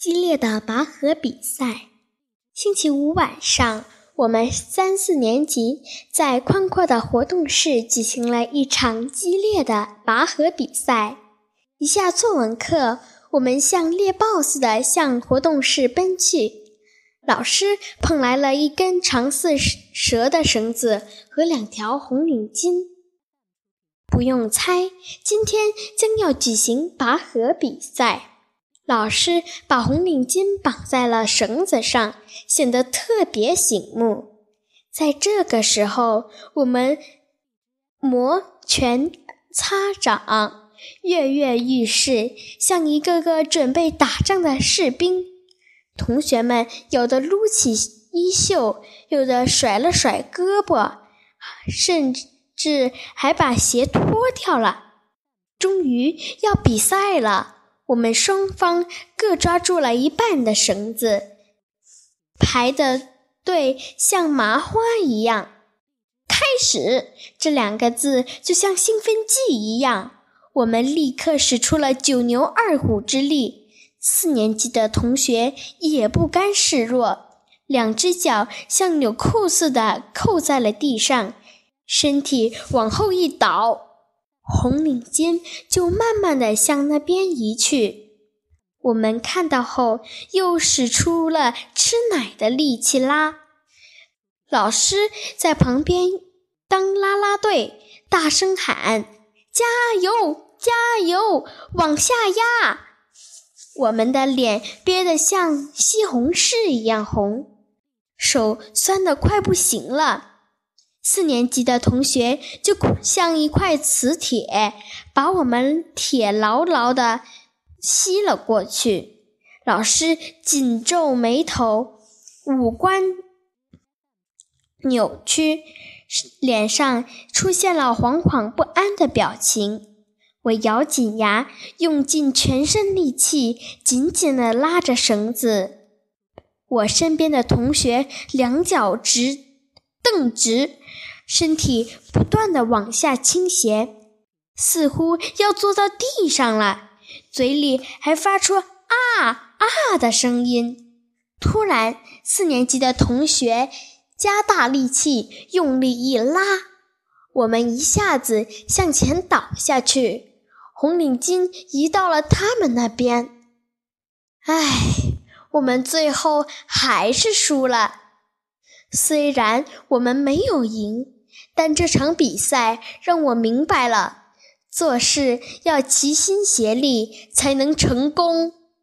激烈的拔河比赛。星期五晚上，我们三四年级在宽阔的活动室举行了一场激烈的拔河比赛。一下作文课，我们像猎豹似的向活动室奔去。老师捧来了一根长似蛇的绳子和两条红领巾。不用猜，今天将要举行拔河比赛。老师把红领巾绑在了绳子上，显得特别醒目。在这个时候，我们摩拳擦掌，跃跃欲试，像一个个准备打仗的士兵。同学们有的撸起衣袖，有的甩了甩胳膊，甚至还把鞋脱掉了。终于要比赛了。我们双方各抓住了一半的绳子，排的队像麻花一样。开始这两个字就像兴奋剂一样，我们立刻使出了九牛二虎之力。四年级的同学也不甘示弱，两只脚像纽扣似的扣在了地上，身体往后一倒。红领巾就慢慢的向那边移去，我们看到后又使出了吃奶的力气拉。老师在旁边当啦啦队，大声喊：“加油，加油，往下压！”我们的脸憋得像西红柿一样红，手酸得快不行了。四年级的同学就像一块磁铁，把我们铁牢牢地吸了过去。老师紧皱眉头，五官扭曲，脸上出现了惶惶不安的表情。我咬紧牙，用尽全身力气，紧紧地拉着绳子。我身边的同学两脚直蹬直。身体不断的往下倾斜，似乎要坐到地上了，嘴里还发出啊啊的声音。突然，四年级的同学加大力气，用力一拉，我们一下子向前倒下去，红领巾移到了他们那边。唉，我们最后还是输了，虽然我们没有赢。但这场比赛让我明白了，做事要齐心协力才能成功。